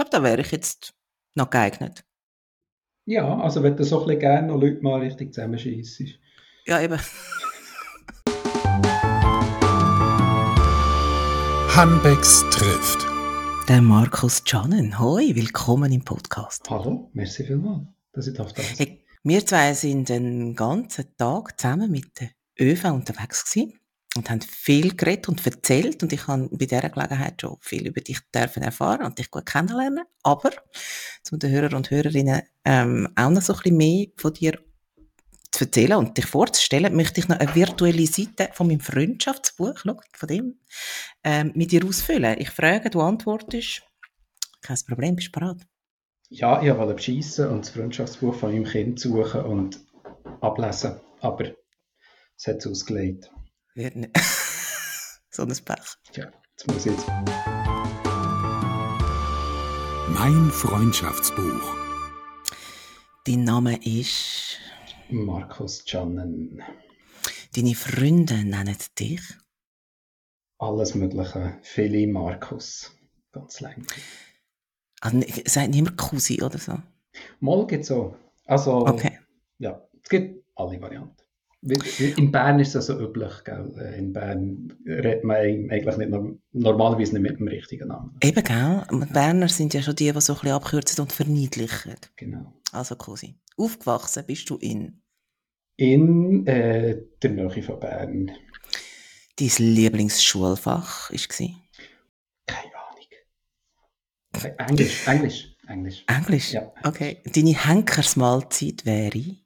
glaube, da wäre ich jetzt noch geeignet. Ja, also wenn du so ein bisschen gerne noch Leute mal richtig zusammenschießt. Ja, eben. Hanbecks trifft. Der Markus Janen. Hoi, willkommen im Podcast. Hallo, merci vielmals, dass ich da sein. Hey, wir zwei sind den ganzen Tag zusammen mit der ÖV unterwegs gewesen und haben viel geredet und erzählt und ich habe bei dieser Gelegenheit schon viel über dich dürfen erfahren und dich gut kennenlernen. Aber zu den Hörern und Hörerinnen ähm, auch noch so ein bisschen mehr von dir zu erzählen und dich vorzustellen, möchte ich noch eine virtuelle Seite von meinem Freundschaftsbuch, schau, von dem, ähm, mit dir ausfüllen. Ich frage, du antwortest. Kein Problem, bist du bereit? Ja, ich wollte beschissen und das Freundschaftsbuch von meinem Kind suchen und ablesen, aber es hat es ausgelegt. Wird nicht. so ein Pech. Ja, jetzt muss ich jetzt. Mein Freundschaftsbuch. Dein Name ist. Markus Jannen. Deine Freunde nennen dich. Alles Mögliche. Viele Markus. Ganz lang. Also, es sagt niemand Cousin oder so. Mal geht so. Also, Okay. ja, es gibt alle Varianten. In Bern ist das so üblich, gell? Äh, In Bern redet man eigentlich nicht norm- normalerweise nicht mit dem richtigen Namen. Eben, gell? Berner sind ja schon die, die so ein bisschen abkürzen und verniedlichen. Genau. Also, Cousin. Aufgewachsen bist du in. In äh, der Nähe von Bern. Dein Lieblingsschulfach war Keine Ahnung. Äh, Englisch, Englisch, Englisch. Englisch. Ja. Okay. Deine Henkersmahlzeit wäre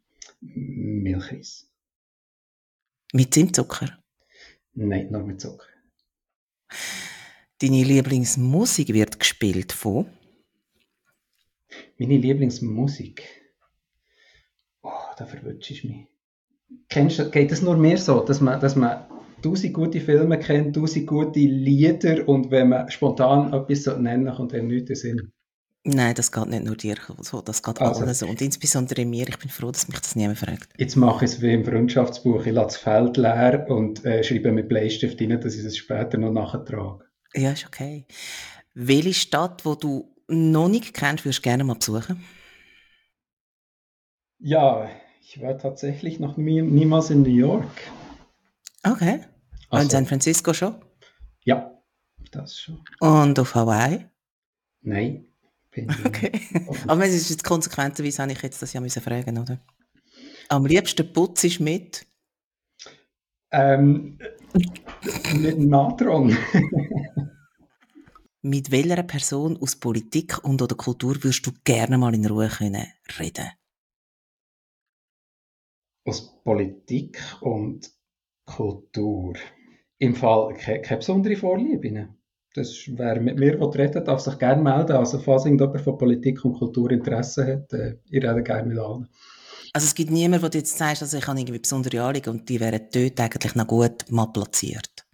Milchreis. Mit Zimtzucker. Nein, nur mit Zucker. Deine Lieblingsmusik wird gespielt von. Meine Lieblingsmusik. Oh, da verwutschst du mich. Kennst du, geht es nur mehr so, dass man, dass man tausend gute Filme kennt, tausend gute Lieder und wenn man spontan etwas so nennen kommt einem nichts in Sinn. Nein, das geht nicht nur dir so, das geht Also. allen so. Und insbesondere mir, ich bin froh, dass mich das niemand fragt. Jetzt mache ich es wie im Freundschaftsbuch. Ich lasse das Feld leer und äh, schreibe mit Bleistift rein, dass ich es später noch nachtrage. Ja, ist okay. Welche Stadt, wo du noch nicht kennst, würdest du gerne mal besuchen? Ja, ich war tatsächlich noch nie, niemals in New York. Okay. Und in Also, San Francisco schon? ja, das schon. Und auf Hawaii? Nein. Ich Okay. Aber es ist jetzt konsequenterweise, habe ich jetzt das ja müssen fragen, oder? Am liebsten putzt ist mit. Ähm, mit dem Natron. Mit welcher Person aus Politik und oder Kultur würdest du gerne mal in Ruhe können reden? Aus Politik und Kultur. Im Fall keine, keine besondere Vorliebe. Das wer mit mir reden darf sich gerne melden. Also falls irgendjemand von Politik und Kultur Interesse hat, äh, ich rede gerne mit allen. Also es gibt niemanden, du jetzt sagst, also ich habe irgendwie besondere Anliegen und die wären dort eigentlich noch gut mal platziert.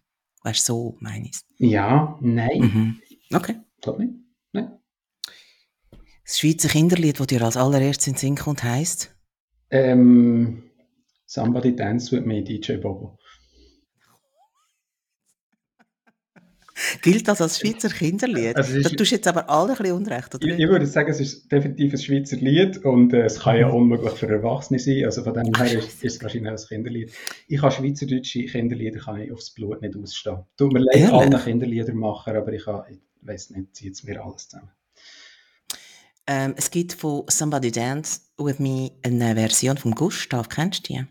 Weißt du, so meine ich Ja, nein, mhm. Okay. glaube nicht. Nein. Das Schweizer Kinderlied, das dir als allererstes in den Sinn kommt, heisst? Ähm, Somebody Dance with Me, DJ Bobo. Gilt das als Schweizer Kinderlied? Also es da ist- tust du jetzt aber alle ein bisschen Unrecht, oder? Ich, ich würde sagen, es ist definitiv ein Schweizer Lied und äh, es kann ja unmöglich für Erwachsene sein. Also von dem her ist, ist es wahrscheinlich ein Kinderlied. Ich kann schweizerdeutsche Kinderlieder kann ich aufs Blut nicht ausstehen. Tut mir leid, Ehrlich? allen Kinderliedermacher, aber ich, kann, ich weiß nicht, zieht es mir alles zusammen. Ähm, es gibt von Somebody Dance With Me eine Version von Gustav. Kennst du die?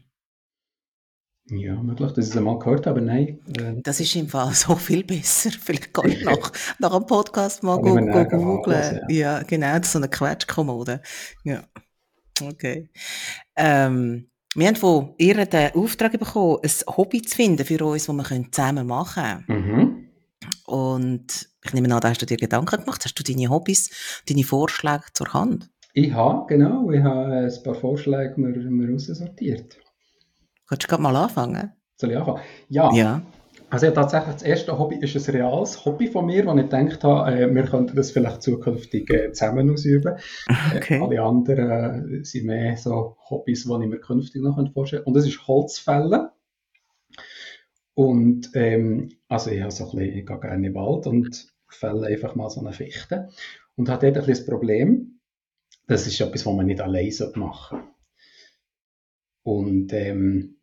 Ja, möglich, dass ich es einmal gehört habe, aber nein. Äh, Das ist im Fall so viel besser. Vielleicht kannst du nach, nach dem Podcast mal ich go, go, googlen. anhören, Ja. genau. Das ist so eine Quetschkommode. Ja. Okay. Ähm, wir haben von ihr den Auftrag bekommen, ein Hobby zu finden für uns, das wir zusammen machen können. mhm. Und ich nehme an, da hast du dir Gedanken gemacht. Hast du deine Hobbys, deine Vorschläge zur Hand? Ich habe, genau, ich habe ein paar Vorschläge mir, mir raussortiert. Kannst du gerade mal anfangen? Soll ich anfangen? Ja. Ja. Also ja, tatsächlich, das erste Hobby ist ein reales Hobby von mir, wo ich gedacht habe, äh, wir könnten das vielleicht zukünftig äh, zusammen ausüben. Äh, Okay. alle anderen äh, sind mehr so Hobbys, die ich mir künftig noch vorstellen könnte. Und das ist Holzfällen. Und ähm, also ich, habe so ein bisschen, ich gehe gerne in den Wald und fälle einfach mal so eine Fichte. und hat dort ein bisschen das Problem, das ist etwas, was man nicht allein machen sollte. Und ähm,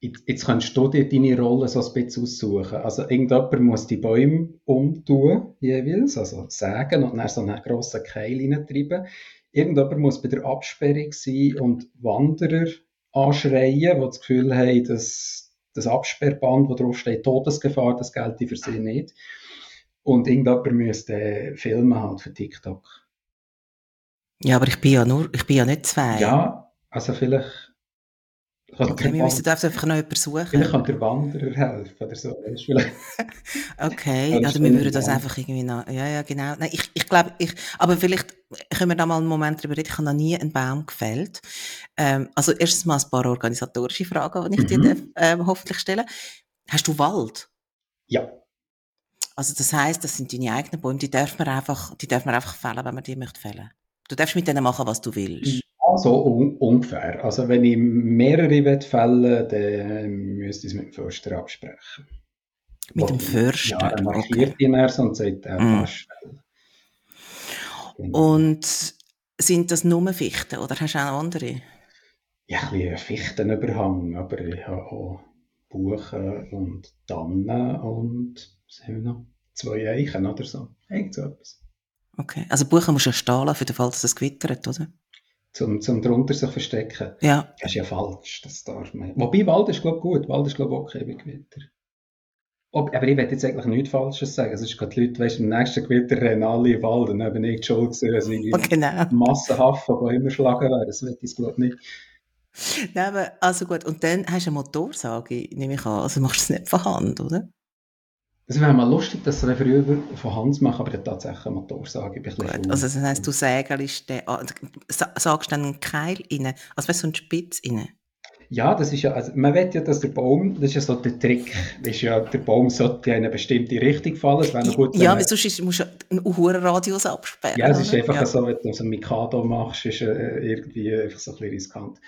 jetzt, jetzt kannst du dir deine Rolle so ein bisschen aussuchen. Also irgendjemand muss die Bäume umtun, jeweils, also sägen und dann so einen grossen Keil reintreiben. Irgendjemand muss bei der Absperrung sein und Wanderer anschreien, die das Gefühl haben, dass das Absperrband, wo drauf steht, Todesgefahr, das gilt für sie nicht. Und irgendjemand müsste filmen halt für TikTok. Ja, aber ich bin ja nur, ich bin ja nicht zwei. Ja, also vielleicht Okay, wir müssen einfach noch jemanden suchen. Vielleicht kann der Wanderer helfen oder so. okay, oder also wir würden das einfach irgendwie noch, ja, ja, genau. Nein, ich, ich glaube, ich, aber vielleicht können wir da mal einen Moment drüber reden. Ich habe noch nie einen Baum gefällt. Ähm, also erstens mal ein paar organisatorische Fragen, die ich mhm. dir ähm, hoffentlich stelle. Hast du Wald? Ja. Also das heißt, das sind deine eigenen Bäume, die darf man einfach, die darf man einfach fällen, wenn man die möchte fällen. Du darfst mit denen machen, was du willst. So un ungefähr. Also wenn ich mehrere fällen dann müsste ich es mit dem Förster absprechen. Mit dem Förster? Ja, dann markiert okay. ihn erst und sagt, er mm. fällen. Genau. Und sind das nur Fichten oder hast du auch andere? Ja, ein bisschen Fichtenüberhang, aber ich habe auch Buchen und Tannen und was haben wir noch? Zwei Eichen oder so. Irgend so etwas. Okay, also Buchen musst du ja stahlen, für den Fall, dass es gewittert, oder? Zum, zum drunter sich verstecken. Ja. Das ist ja falsch, das darf man. Wobei, Wald ist, glaube gut. Wald ist, glaube ich, okay bei Gewitter. Ob, aber ich werde jetzt eigentlich nichts Falsches sagen. Es ist gerade die Leute, weißt, im nächsten Gewitter rennen alle in den Wald und dann bin ich die Schuld gewesen, dass ich oh, genau. massenhaft von Bäumen schlagen wäre. Das wird ich, glaube ich, nicht. Nein, aber, also gut. Und dann hast du eine Motorsage, nehme ich an. Also machst du es nicht von Hand, oder? Es wäre mal lustig, dass sie früher von Hand machen, aber tatsächlich eine Motorsage. Gut, also das heisst, du sägelst den, sagst dann einen Keil rein, also weißt so einen Spitz rein? Ja, das ist ja, also man will ja, dass der Baum, das ist ja so der Trick, das ist ja, der Baum sollte in eine bestimmte Richtung fallen. Es wäre gut, ja, weil sonst musst du einen hohen Radius absperren. Ja, es ist einfach ja. so, wenn du so ein Mikado machst, ist äh, irgendwie einfach so ein bisschen riskant.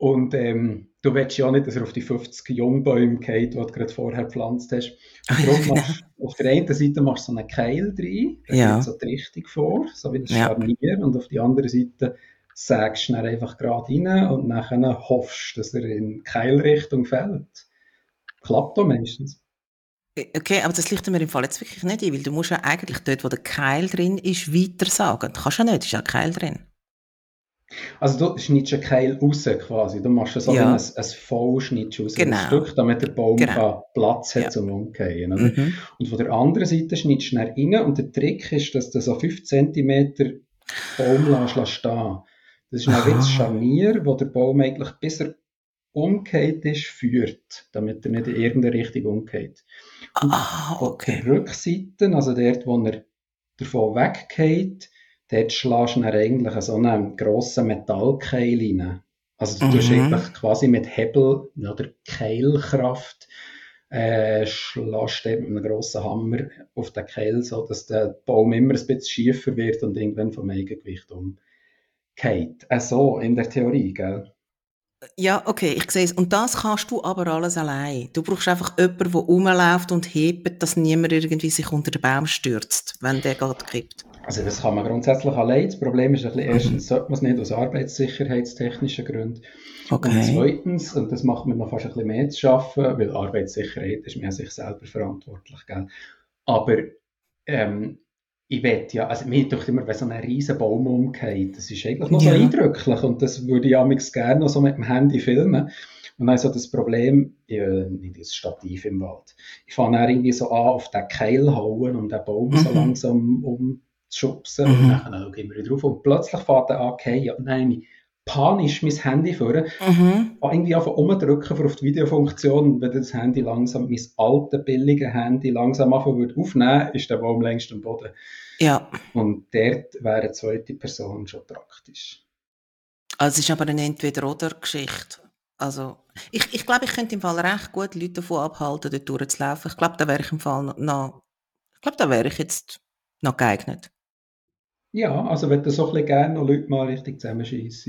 Und ähm, du willst ja nicht, dass er auf die 50 Jungbäume geht, die du gerade vorher gepflanzt hast. Und darum genau. machst, auf der einen Seite machst du so einen Keil drin, der ja. geht so die Richtung vor, so wie das ja. Scharnier. Und auf die andere Seite sägst du ihn einfach gerade rein und dann hoffst du, dass er in Keilrichtung fällt. Klappt doch meistens. Äh, okay, aber das liegt mir im Fall jetzt wirklich nicht ein, weil du musst ja eigentlich dort, wo der Keil drin ist, weiter sagen. Du kannst ja nicht, ist ja ein Keil drin. Also du schneidest einen Keil raus quasi. Du machst so ja. ein, ein Vollschnitt raus, genau. ein Stück, damit der Baum genau. Platz hat ja. zum Umgehen. Mhm. Und von der anderen Seite schneidest du dann rein und der Trick ist, dass du so 5 cm Baum lässt, stehen Das ist ein wie Scharnier, wo der Baum eigentlich bis er umgekehrt ist, führt, damit er nicht in irgendeine Richtung umgeht. Und ah, okay. Auf der Rückseite, also dort, wo er davon weggeht, dort schlägst du eigentlich so einen grossen Metallkeil rein. Also du mhm. tust eigentlich quasi mit Hebel oder Keilkraft äh, schlägst mit einem grossen Hammer auf den Keil, so dass der Baum immer ein bisschen schiefer wird und irgendwann vom Eigengewicht umgeht. Äh, so in der Theorie, gell? Ja, okay, ich sehe es. Und das kannst du aber alles allein. Du brauchst einfach jemanden, der rumläuft und hebt, dass niemand irgendwie sich unter den Baum stürzt, wenn der gerade kippt. Also das kann man grundsätzlich allein. Das Problem ist ein bisschen, erstens sollte man es nicht aus arbeitssicherheitstechnischen Gründen. Okay. Und zweitens, und das macht mir noch fast ein bisschen mehr zu schaffen, weil Arbeitssicherheit ist mir sich selber verantwortlich. Gell? Aber ähm, ich wette ja, also mir tut immer, wenn so ein riesen Baum umgeht, das ist eigentlich noch ja. so eindrücklich und das würde ich amigs gerne noch so mit dem Handy filmen. Und dann so das Problem, äh, nicht das Stativ im Wald. Ich fange dann irgendwie so an, auf den Keil hauen, um den Baum mhm. so langsam umzuschubsen mhm. und dann schaue ich wieder drauf und plötzlich fährt er an, okay, und dann nehme ich panisch mein Handy vor, mhm. irgendwie einfach umdrücken auf die Videofunktion, wenn das Handy langsam, mein altes, billige Handy langsam anfangen würde aufnehmen, ist der Baum längst am Boden. Ja. Und dort wäre eine zweite Person schon praktisch. Also es ist aber eine Entweder-Oder-Geschichte. Also, ich, ich glaube, ich könnte im Fall recht gut Leute davon abhalten, dort durchzulaufen. Ich glaube, da wäre ich im Fall noch, ich glaube, da wäre ich jetzt noch geeignet. Ja, also wenn du so ein bisschen gerne noch Leute mal richtig zusammenschießt.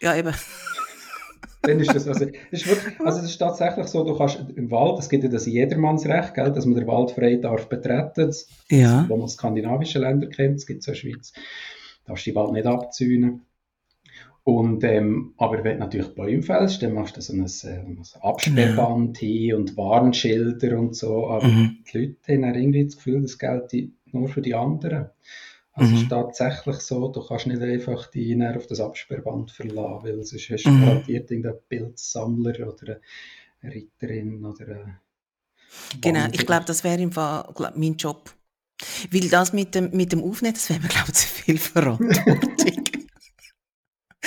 Ja, eben. dann ist das, also, das ist wirklich, also es ist tatsächlich so, du kannst im Wald, es gibt ja das Jedermannsrecht, gell, dass man den Wald frei darf betreten, das, Ja. wo man skandinavische Länder kennt, das gibt es in der Schweiz, darfst du die Wald nicht abzäunen. Und, ähm, aber wenn du natürlich Bäume fällst, dann machst du so ein, äh, ein Absperrband hin und Warnschilder und so, aber Mhm. die Leute haben irgendwie das Gefühl, das gilt nur für die anderen. Also es Mhm. ist tatsächlich so, du kannst nicht einfach die auf das Absperrband verlassen, weil sonst hast du Mhm. garantiert irgendeinen Bildsammler oder eine Ritterin oder eine Genau, Wanderer. ich glaube, das wäre im Fall glaub, mein Job. Weil das mit dem, mit dem Aufnehmen, das wäre mir, glaube ich, zu viel Verantwortung.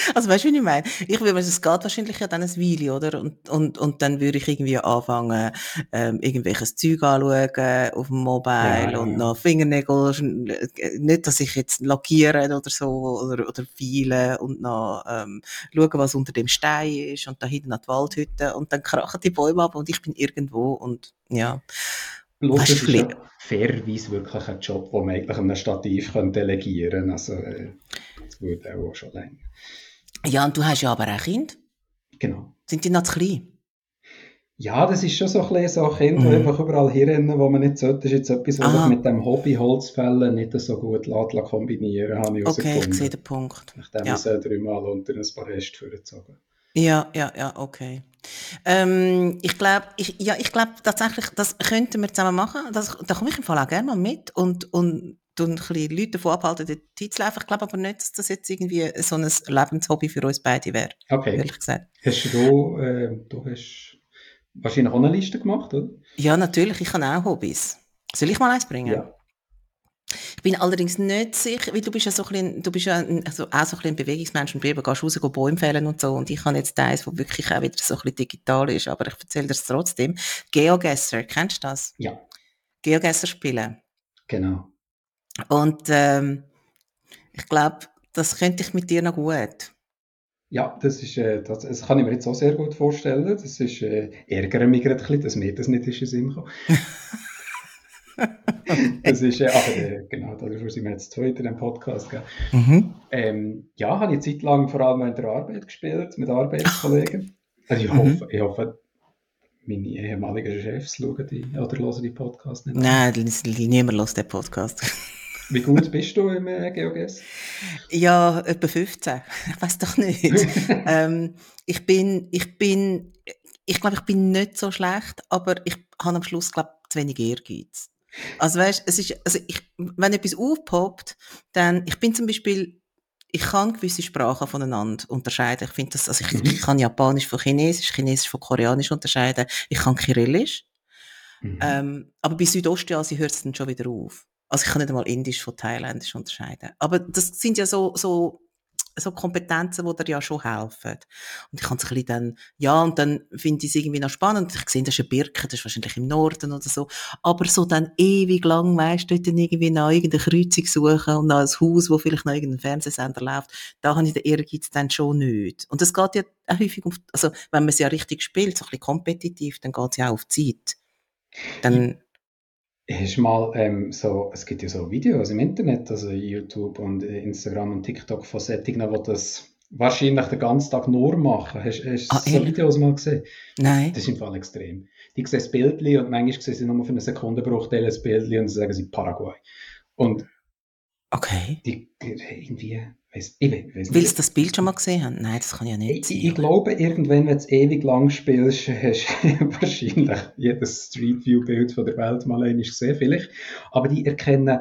also weißt du, wie ich meine? Ich würde, es geht wahrscheinlich ja dann ein Weile, oder? Und, und, und dann würde ich irgendwie anfangen, ähm, irgendwelches Zeug anschauen auf dem Mobile Ja, und ja. noch Fingernägel, äh, nicht, dass ich jetzt lackiere oder so, oder, oder feile und noch, ähm, schauen, was unter dem Stein ist und da hinten an die Waldhütte und dann krachen die Bäume ab und ich bin irgendwo und, ja. Es du, ist ja fairerweise wirklich ein Job, den man eigentlich einem Stativ delegieren könnte. Also, äh, das würde auch schon länger. Ja, und du hast ja aber auch Kinder. Genau. Sind die noch zu klein? Ja, das ist schon so ein so Kinder, Mhm. einfach überall hinrennen, wo man nicht sollte. Das ist jetzt etwas, was Aha. sich mit dem Hobby Holzfällen nicht so gut lässt kombinieren habe ich Okay, ich sehe den Punkt. Nachdem Ja. ich es dreimal unter ein paar Reste vorgezogen Ja, ja, ja, okay. Ähm, ich glaube, ich, ja, ich glaube tatsächlich, das könnten wir zusammen machen. Das, da komme ich im Fall auch gerne mal mit und, und ein bisschen Leute davon abhalten, dort hinzulaufen. Ich glaube aber nicht, dass das jetzt irgendwie so ein Lebenshobby für uns beide wäre, Okay. ehrlich gesagt. Hast du, äh, du hast wahrscheinlich auch eine Liste gemacht, oder? Ja, natürlich, ich habe auch Hobbys. Soll ich mal eins bringen? Ja. Ich bin allerdings nicht sicher, weil du bist ja so ein bisschen, du bist ja ein, also auch so ein, bisschen ein Bewegungsmensch und eben gehst raus, gehst Bäume fällen und so. Und ich habe jetzt eins, wo wirklich auch wieder so ein bisschen digital ist, aber ich erzähle dir es trotzdem. Geogesser, kennst du das? Ja, Geogesser spielen. genau. Und ähm, ich glaube, das könnte ich mit dir noch gut. Ja, das ist, äh, das, das kann ich mir jetzt auch sehr gut vorstellen. Das ist, äh, ärgere mich gerade ein bisschen, dass mir das nicht ist in Sinn das ist, äh, aber äh, genau, dafür sind wir jetzt heute in dem Podcast. Gell? Mhm. Ähm, ja, habe ich eine Zeit lang vor allem in der Arbeit gespielt, mit Arbeitskollegen. Also ich Mhm. hoffe, ich hoffe, meine ehemaligen Chefs schauen die oder hören die Podcast nicht. Nein, niemand hört den Podcast. Wie gut bist du im äh, GeoGuess? Ja, etwa 15. Ich weiß doch nicht. ähm, ich bin, ich bin, ich glaube, ich bin nicht so schlecht, aber ich habe am Schluss, glaube zu wenig Ehrgeiz. Also weißt, es ist, also ich, wenn etwas aufpoppt, dann, ich bin zum Beispiel, ich kann gewisse Sprachen voneinander unterscheiden. Ich finde das, also ich, Mhm. ich kann Japanisch von Chinesisch, Chinesisch von Koreanisch unterscheiden. Ich kann Kyrillisch. Mhm. Ähm, aber bei Südostasien hört es dann schon wieder auf. Also ich kann nicht einmal Indisch von Thailändisch unterscheiden. Aber das sind ja so, so, so Kompetenzen, die dir ja schon helfen. Und ich kann es ein bisschen dann, ja, und dann finde ich es irgendwie noch spannend. Ich sehe, das ist eine Birke, das ist wahrscheinlich im Norden oder so. Aber so dann ewig lang, weißt du, dann irgendwie nach irgendeiner Kreuzung suchen und nach ein Haus, wo vielleicht noch irgendein Fernsehsender läuft, da habe ich den Ehrgeiz dann schon nicht. Und das geht ja auch häufig auf, also wenn man es ja richtig spielt, so ein bisschen kompetitiv, dann geht es ja auch auf Zeit. Dann, Hast mal ähm, so, es gibt ja so Videos im Internet, also YouTube und äh, Instagram und TikTok von Sättigen, die das wahrscheinlich den ganzen Tag nur machen. Hast, hast du Ah, so? Videos mal gesehen? nein. Das ist im Fall extrem. Die sehen das Bildchen und manchmal sehen sie nur für einen Sekundenbruchteil das Bildchen und sagen sie Paraguay. Und Okay. die irgendwie, weiss, ich weiß, weiss Weil nicht. sie das Bild schon mal gesehen haben? Nein, das kann ja nicht Ich, sein. ich glaube, irgendwann, wenn du es ewig lang spielst, hast du wahrscheinlich jedes Street View Bild von der Welt mal einmal gesehen, vielleicht. Aber die erkennen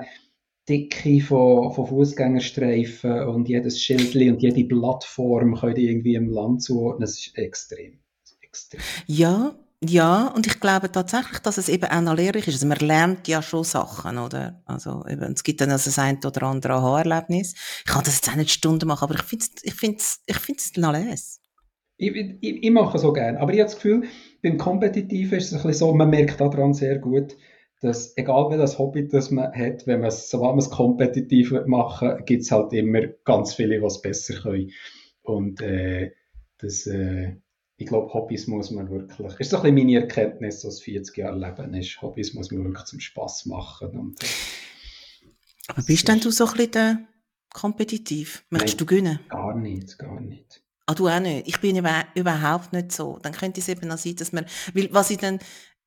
Dicke von, von Fußgängerstreifen und jedes Schildli und jede Plattform können die irgendwie im Land zuordnen. Das ist extrem. Das ist extrem. Ja, ja, und ich glaube tatsächlich, dass es eben auch noch lehrreich ist. Also man lernt ja schon Sachen, oder? Also eben, es gibt dann also das ein oder andere Aha-Erlebnis. Ich kann das jetzt auch nicht Stunden machen, aber ich finde es ich find's, ich find's noch les. Ich, ich, ich mache so gerne. Aber ich habe das Gefühl, beim Kompetitiven ist es ein bisschen so, man merkt daran sehr gut, dass egal welches Hobby das man hat, wenn man es, sobald man es kompetitiv machen gibt es halt immer ganz viele, die es besser können. Und äh, das, äh, ich glaube, Hobbys muss man wirklich, ist so ein bisschen meine Erkenntnis aus 40 Jahren Leben, ist, Hobbys muss man wirklich zum Spass machen. Und, Aber bist denn du so ein bisschen kompetitiv? Möchtest Nein. du gewinnen? gar nicht, gar nicht. Ah, du auch nicht. Ich bin über, überhaupt nicht so. Dann könnte es eben auch sein, dass man, weil was ich dann,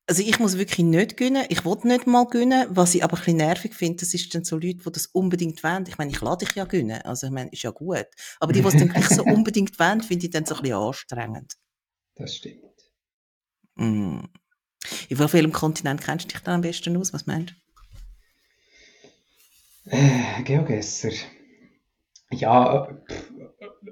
also ich muss wirklich nicht gönnen, ich will nicht mal gönnen, was ich aber ein bisschen nervig finde, das ist dann so Leute, die das unbedingt wollen. Ich meine, ich lade dich ja gönnen, also ich meine, ist ja gut. Aber die, die es dann gleich so unbedingt wollen, finde ich dann so ein bisschen anstrengend. Das stimmt. Mm. In welchem Kontinent kennst du dich da am besten aus? Was meinst du? Äh, Geogesser. Ja,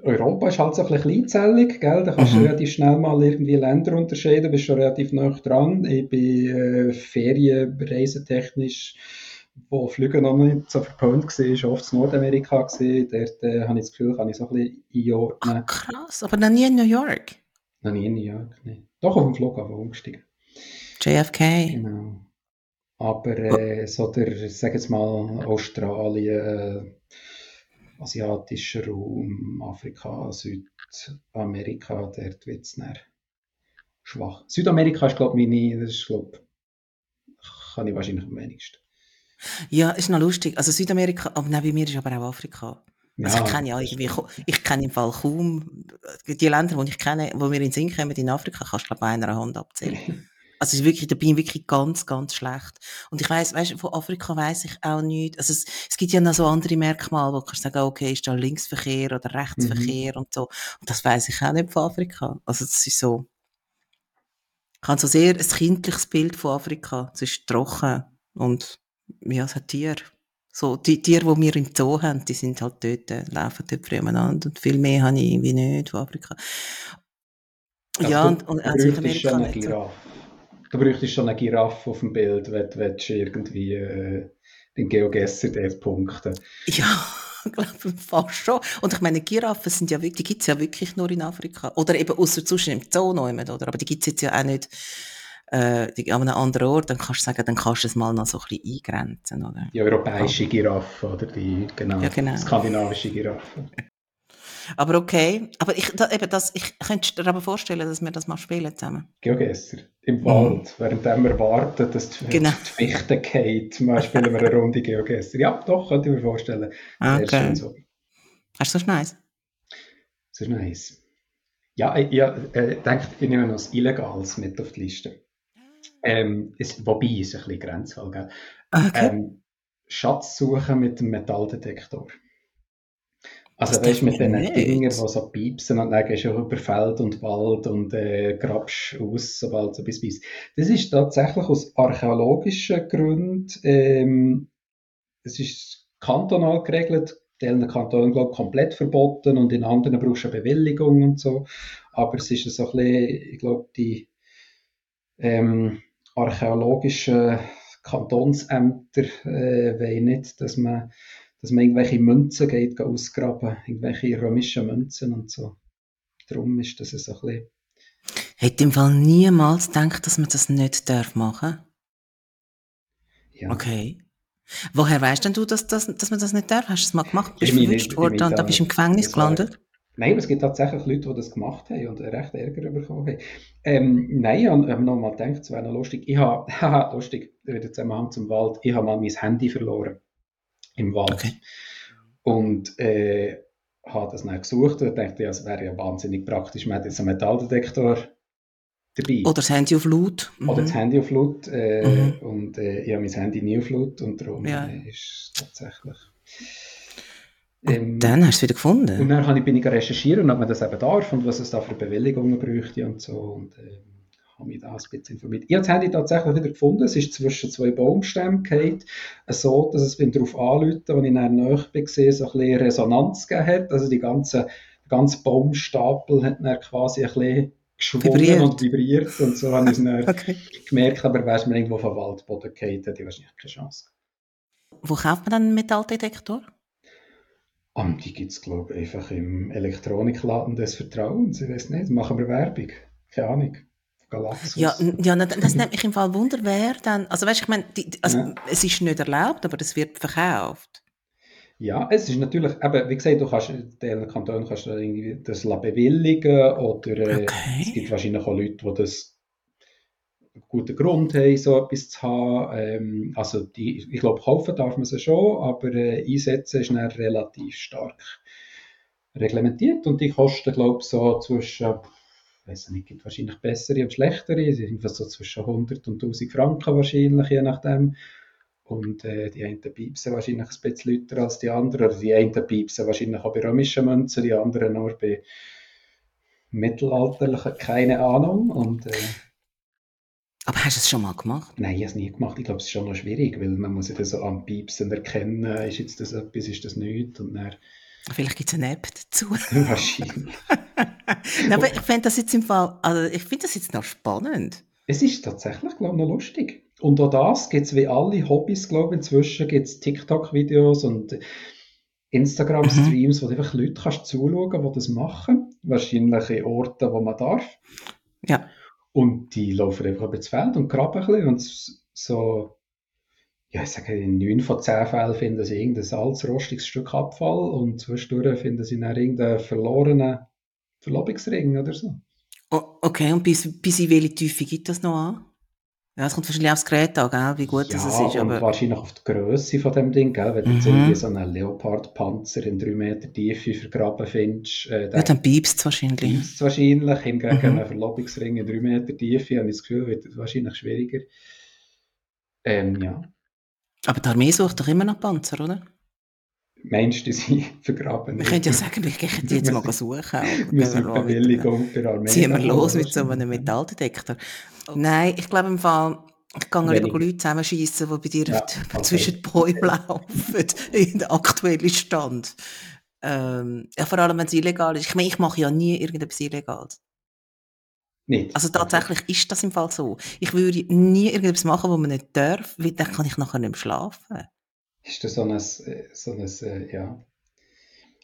Europa ist halt so ein bisschen kleinzellig, gell? Da kannst du mhm. relativ schnell mal irgendwie Länder unterscheiden, bist schon relativ nah dran. Ich bin äh, ferienreisetechnisch, wo Flüge noch nicht so verpönt war, oft in Nordamerika gewesen. Dort äh, habe ich das Gefühl, kann ich so ein bisschen einordnen. Ach, krass, aber noch nie in New York? Noch nie in New York, nein. Doch auf dem Flughafen umgestiegen. JFK? Genau. Aber äh, so der, sag jetzt mal, Australien, äh, asiatischer Raum, Afrika, Südamerika, dort wird es schwach. Südamerika ist, glaube ich, meine, das ist, glaube kann ich wahrscheinlich am wenigsten. Ja, ist noch lustig. Also Südamerika, aber nein, bei mir ist aber auch Afrika. Also ja, ich kenne ja irgendwie, ich kenne im Fall kaum, die Länder, die ich kenne, wo wir in den Sinn kommen in Afrika, kannst du glaube ich einer Hand abzählen. Also ist wirklich, da bin ich wirklich ganz, ganz schlecht. Und ich weiß, weißt, von Afrika weiß ich auch nicht. Also es, es gibt ja noch so andere Merkmale, wo du kannst sagen, okay, ist da Linksverkehr oder Rechtsverkehr mhm. und so. Und das weiß ich auch nicht von Afrika. Also das ist so, ich habe so sehr ein kindliches Bild von Afrika. Es ist trocken und ja, es hat Tiere. So, die Tiere, die wir im Zoo haben, die sind halt dort, äh, laufen dort früheinander und viel mehr habe ich wie nicht von Afrika. Also ja, und, und an Südamerika nicht. So. Du bräuchtest schon eine Giraffe auf dem Bild, wenn, wenn du irgendwie äh, den Geogesser dort punkten. Ja, ich glaube fast schon. Und ich meine, Giraffen sind ja wirklich, die gibt es ja wirklich nur in Afrika. Oder eben außer zwischen im Zoo noch oder? Aber die gibt es jetzt ja auch nicht äh, an einem anderen Ort. Dann kannst du sagen, dann kannst du es mal noch so ein bisschen eingrenzen, oder? Die europäische Giraffe, oder die, genau, ja, genau. skandinavische Giraffe. Aber okay. Aber ich, da, eben das, ich könnte dir aber vorstellen, dass wir das mal spielen zusammen. Geogesser. Im Wald. Mhm. Während wir warten, dass die, genau. die Fichte geht, mal spielen wir eine Runde Geogesser. Ja, doch, könnte ich mir vorstellen. Okay. So. Hast du so nice? So nice. Ja, ich, ich äh, denke, ich nehme noch das Illegales mit auf die Liste. Ähm, ist, wobei, ist ein bisschen Grenzfall, gell? Okay. Ähm, Schatzsuche mit dem Metalldetektor. Also weißt du, mit den Dingen, die so piepsen und dann gehst du über Feld und Wald und äh, grabst aus, sobald so bis bis. Das ist tatsächlich aus archäologischen Gründen, ähm, es ist kantonal geregelt, in den Kantonen glaube ich, komplett verboten und in anderen brauchst du eine Bewilligung und so. Aber es ist so ein bisschen, ich glaube, die ähm, archäologischen Kantonsämter äh, wollen nicht, dass man dass man irgendwelche Münzen geht ausgraben, irgendwelche römischen Münzen und so. Darum ist das so ein bisschen... Hätte im Fall niemals gedacht, dass man das nicht darf machen Ja. Okay. Woher weißt denn du, dass, dass, dass man das nicht darf? Hast du es mal gemacht? Bist du verwünscht worden und dann bist du im Gefängnis gelandet? Nein, aber es gibt tatsächlich Leute, die das gemacht haben und recht Ärger bekommen haben. Ähm, nein, ich habe noch mal gedacht, es wäre noch lustig. Ich habe, haha, lustig, wieder Zusammenhang zum Wald, ich habe mal mein Handy verloren im Wald. Okay. Und äh, habe das dann gesucht und dachte, ja, es wäre ja wahnsinnig praktisch, man hat jetzt einen Metalldetektor dabei. Oder das Handy auf Laut. Mhm. Oder das Handy auf Laut. Äh, mhm. Und äh, ich habe mein Handy nie auf Laut und darum ja. äh, ist es tatsächlich... Ähm, dann hast du es wieder gefunden? Und dann bin ich recherchieren, ob man das eben darf und was es da für Bewilligungen bräuchte und so. Und, äh, habe mich da ein bisschen informiert. Ich habe das Handy tatsächlich wieder gefunden. Es ist zwischen zwei Baumstämmen gefallen, so, dass es beim darauf anrufen, als ich dann näher war, so ein bisschen Resonanz gegeben hat. Also die ganze, der ganze Baumstapel hat dann quasi ein bisschen geschwungen vibriert. und vibriert und so habe ich es dann okay. gemerkt, aber wäre es mir irgendwo vom Waldboden gefallen, hätte ich wahrscheinlich keine Chance. Wo kauft man dann einen Metalldetektor? Um, die gibt es, glaube ich, einfach im Elektronikladen des Vertrauens. Ich weiß nicht, machen wir Werbung. Keine Ahnung. Galaxus. Ja, ja, das nimmt mich im Fall Wunder, wer dann, also weißt, ich meine, also, ja. es ist nicht erlaubt, aber es wird verkauft. Ja, es ist natürlich, eben, wie gesagt, du kannst, den Kanton kannst du das bewilligen oder äh, okay. es gibt wahrscheinlich auch Leute, die das guten Grund haben, so etwas zu haben. Ähm, also die, ich glaube, kaufen darf man sie schon, aber äh, einsetzen ist dann relativ stark reglementiert und die kosten, glaube ich, so zwischen, ich weiß nicht, gibt wahrscheinlich bessere und schlechtere, sind so zwischen 100 und 1000 Franken wahrscheinlich, je nachdem. Und äh, die einen piepsen wahrscheinlich ein bisschen lauter als die anderen, oder die einen piepsen wahrscheinlich auch bei römischen Münzen, die anderen nur bei mittelalterlichen, keine Ahnung. Und, äh, aber hast du es schon mal gemacht? Nein, ich habe es nie gemacht. Ich glaube, es ist schon noch schwierig, weil man muss ja das so am Piepsen erkennen, ist jetzt das etwas, ist das nichts. Und dann Vielleicht gibt es eine App dazu. Wahrscheinlich. Nein, aber ich finde das jetzt im Fall, also ich finde das jetzt noch spannend. Es ist tatsächlich, glaube ich, noch lustig. Und auch das gibt es wie alle Hobbys, glaube ich, inzwischen gibt es TikTok-Videos und Instagram-Streams, mhm. wo du einfach Leute kannst zuschauen, die das machen. Wahrscheinlich in Orten, wo man darf. Ja. Und die laufen einfach über das Feld und graben ein bisschen und so ja, ich sage, in neun von zehn Fällen finden sie irgendein salzrostiges Stück Abfall und zwischendurch finden sie dann irgendeinen verlorenen Verlobungsring oder so. Oh, okay, und bis, bis in welche Tiefe gibt das noch an? Ja, es kommt wahrscheinlich aufs Gerät an, gell? wie gut ja, das ist. Aber... wahrscheinlich auf die Größe von dem Ding, gell? wenn du jetzt mhm. irgendwie so einen Leopard-Panzer in drei Meter Tiefe vergraben findest. Äh, ja, dann piepst es wahrscheinlich. Piepst wahrscheinlich. Hingegen mhm. ein Verlobungsring in drei Meter Tiefe, habe ich das Gefühl, wird wahrscheinlich schwieriger. Ähm, ja. Aber die Armee sucht doch immer noch Panzer, oder? Meinst du, sie vergraben Wir könnten ja sagen, wir gehen jetzt mal suchen. Wir sind Bewilligung für Armee. Ziehen wir los mit so einem Metalldetektor. Nein, ich glaube im Fall, ich kann lieber Leute zusammenschießen, die bei dir ja, okay. zwischen den Bäumen laufen, in den aktuellen Stand. Ähm, ja, vor allem, wenn es illegal ist. Ich meine, ich mache ja nie irgendetwas Illegales. Nicht. Also tatsächlich okay. ist das im Fall so. Ich würde nie irgendetwas machen, was man nicht darf, weil dann kann ich nachher nicht mehr schlafen. Ist das so ein, so ein äh, ja.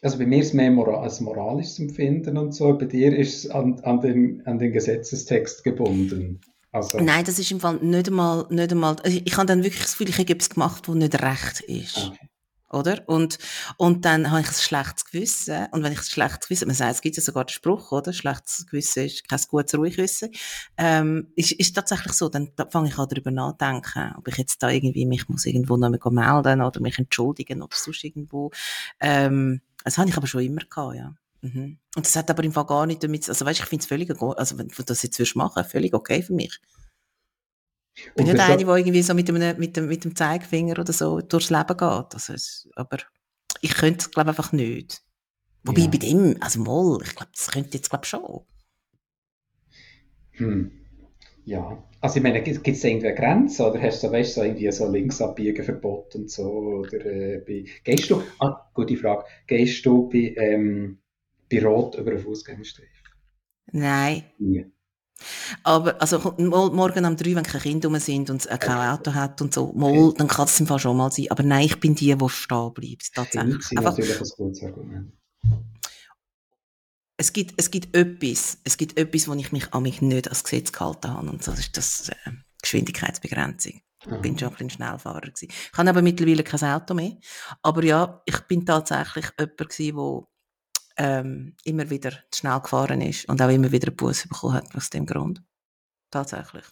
Also bei mir ist es mehr moral, als moralisches Empfinden und so, bei dir ist es an, an, den, an den Gesetzestext gebunden. Also. Nein, das ist im Fall nicht einmal, nicht einmal, ich, ich habe dann wirklich das Gefühl, ich habe etwas gemacht, was nicht recht ist. Okay oder? Und, und dann habe ich ein schlechtes Gewissen. Und wenn ich ein schlechtes Gewissen, man sagt, es gibt ja sogar den Spruch, oder? Schlechtes Gewissen ist kein gutes Ruhigwissen. Ähm, ist, ist tatsächlich so. Dann da fange ich auch darüber nachdenken, ob ich jetzt da irgendwie mich muss irgendwo noch mal melden oder mich entschuldigen oder sonst irgendwo. Ähm, das habe ich aber schon immer gehabt, ja. Mhm. Und das hat aber im Fall gar nicht damit, also weißt, ich finde es völlig, also wenn du das jetzt machen würdest völlig okay für mich. Ich bin nicht eine, die irgendwie so mit dem, mit, dem, mit dem Zeigefinger oder so durchs Leben geht. Also es, aber ich könnte es, glaube einfach nicht. Wobei ja. bei dem, also mal, ich glaube, das könnte jetzt, glaube schon. Hm. Ja, also ich meine, gibt es irgendwie Grenzen oder hast du, weißt, so irgendwie so Linksabbiegen-Verbot und so? Oder äh, bei, gehst du, ah, gute Frage, gehst du bei, ähm, bei Rot über einen Fußgängerstreifen? Nein. Nie. Aber, also, morgen um drei, wenn keine Kinder rum sind und es kein Auto hat und so, mal, dann kann es im Fall schon mal sein. Aber nein, ich bin die, die stehen bleibt, tatsächlich. Das ist natürlich ein gutes Argument. Es gibt, es gibt etwas, es gibt etwas, wo ich mich an mich nicht als Gesetz gehalten habe. Und das ist das, äh, Geschwindigkeitsbegrenzung. Ich bin schon ein bisschen Schnellfahrer gewesen. Ich habe aber mittlerweile kein Auto mehr. Aber ja, ich bin tatsächlich jemand gewesen, der ähm, immer wieder zu schnell gefahren ist und auch immer wieder einen Bus bekommen hat aus dem Grund. Tatsächlich.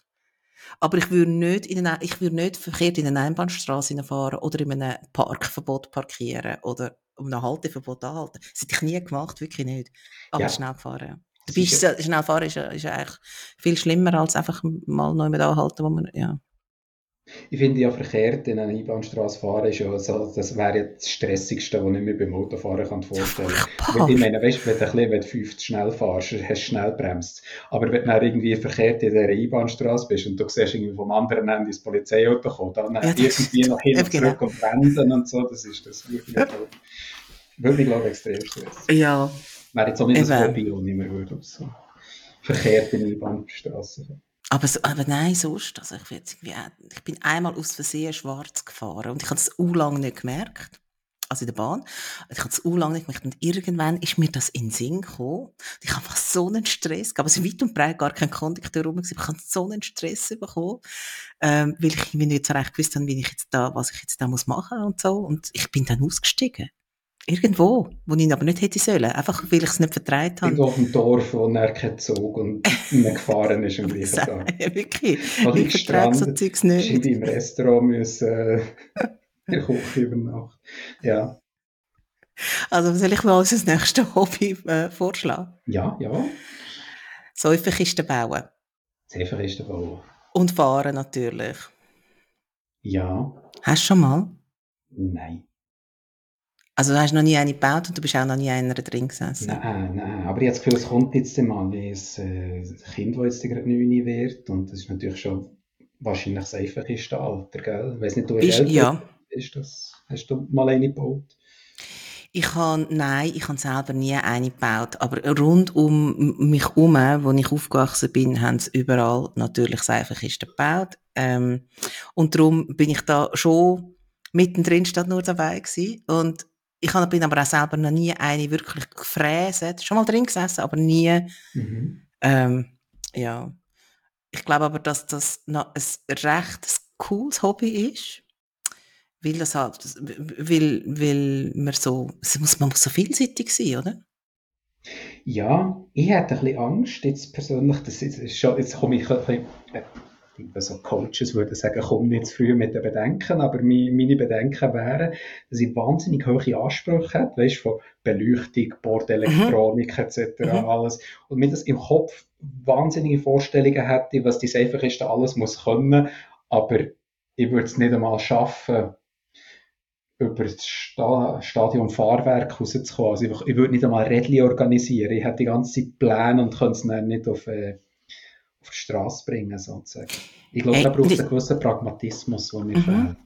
Aber ich würde nicht, in eine, ich würde nicht verkehrt in eine Einbahnstraße fahren oder in einem Parkverbot parkieren oder um ein Halteverbot anhalten. Das hätte ich nie gemacht, wirklich nicht. Aber ja. schnell gefahren, ja. Dabei ist, schnell fahren ist, ist eigentlich viel schlimmer als einfach mal noch jemand anhalten, wo man, ja. Ich finde ja verkehrt in einer Einbahnstraße fahren ist ja so, das wäre ja das Stressigste, was ich mir beim Autofahren kann vorstellen kann. Ich meine, weißt, wenn du, wenn du 50 schnell fährst, hast du schnell bremst. Aber wenn du dann irgendwie verkehrt in dieser Einbahnstraße bist und du siehst irgendwie vom anderen Ende das Polizeiauto kommen, dann ja, irgendwie noch hin und zurück und bremsen und so, das ist das wirklich, ja. würde ich glaube extrem stressen. Ja. Wäre jetzt auch nicht das Hobby, das ich mir würde. So. Verkehrt in Einbahnstraße. Aber, so, aber nein, sonst. Also ich, irgendwie, ich bin einmal aus Versehen schwarz gefahren und ich habe es u lang nicht gemerkt. Also in der Bahn. Ich habe es u lang nicht gemerkt. Und irgendwann ist mir das in den Sinn gekommen. Ich habe fast so einen Stress gehabt. Also weit und breit gar kein Kondukteur rum. Ich habe so einen Stress bekommen, ähm, weil ich mir nicht so recht gewusst habe, wie ich jetzt da, was ich jetzt da muss und so. Und ich bin dann ausgestiegen. Irgendwo, wo ich ihn aber nicht hätte sollen. Einfach, weil ich es nicht vertreibt habe. Irgendwo auf dem Dorf, wo er keinen Zug und nicht gefahren ist am gleichen Tag. Ja, wirklich. Weil ich vertrage so Zeugs nicht. Ich im Restaurant müssen, äh, in der Küche übernachten. Ja. Also soll ich mal unser nächstes Hobby äh, vorschlagen? Ja, ja. Säufekisten bauen. Säufekisten bauen. Und fahren natürlich. Ja. Hast du schon mal? Nein. Also du hast noch nie eine gebaut und du bist auch noch nie einer drin gesessen? Nein, nein. Aber ich habe das Gefühl, es kommt jetzt mal, wie ein äh, Kind, das jetzt gerade 9 wird. Und das ist natürlich schon wahrscheinlich das einfachste Alter, gell? Ich weiss nicht, du bist älter. Ja. Ist das, hast du mal eine gebaut? Ich habe, nein, ich habe selber nie eine gebaut. Aber rund um mich herum, wo ich aufgewachsen bin, haben sie überall natürlich Seifenkisten gebaut. Ähm, und darum bin ich da schon mittendrin statt nur dabei gewesen. Und ich bin aber auch selber noch nie eine wirklich gefräset. Schon mal drin gesessen, aber nie. Mhm. Ähm, ja. Ich glaube aber, dass das noch ein recht cooles Hobby ist. Weil das halt, weil, weil man so, muss, man muss so vielseitig sein, oder? Ja, ich hätte ein bisschen Angst, jetzt persönlich, das ist schon, jetzt komme ich ein bisschen, äh, so Coaches würden sagen, komm nicht zu früh mit den Bedenken, aber meine Bedenken wären, dass ich wahnsinnig hohe Ansprüche habe, weißt, von Beleuchtung, Bordelektronik mhm. etc. Mhm. alles, und mir das im Kopf wahnsinnige Vorstellungen hätte, was die einfach ist, alles muss können, aber ich würde es nicht einmal schaffen, über das Stadion Fahrwerk rauszukommen. Also ich, ich würde nicht einmal Rädchen organisieren. Ich hätte die ganze Zeit Pläne und könnte es dann nicht auf, äh, auf die Straße bringen, sozusagen. Ich glaube, da braucht es einen gewissen Pragmatismus, der mir mhm. fehlt.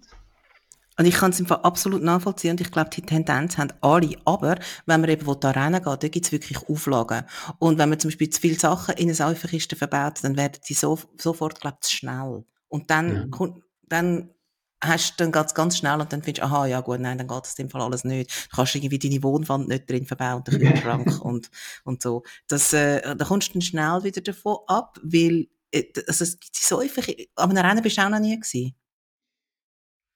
Und ich kann es einfach absolut nachvollziehen und ich glaube, die Tendenz haben alle. Aber wenn man eben da rennen geht, da gibt es wirklich Auflagen. Und wenn man zum Beispiel zu viele Sachen in eine Seifenkiste verbaut, dann werden die so, sofort, glaube ich, zu schnell. Und dann, ja. kommt, dann hast, dann geht's ganz schnell und dann findest du, aha, ja gut, nein, dann geht das in dem Fall alles nicht. Du kannst irgendwie deine Wohnwand nicht drin verbauen, den Kühlschrank und, und so. Das, äh, da kommst du dann schnell wieder davon ab, weil, äh, also, es gibt so einfach, an einem Rennen bist du auch noch nie gewesen.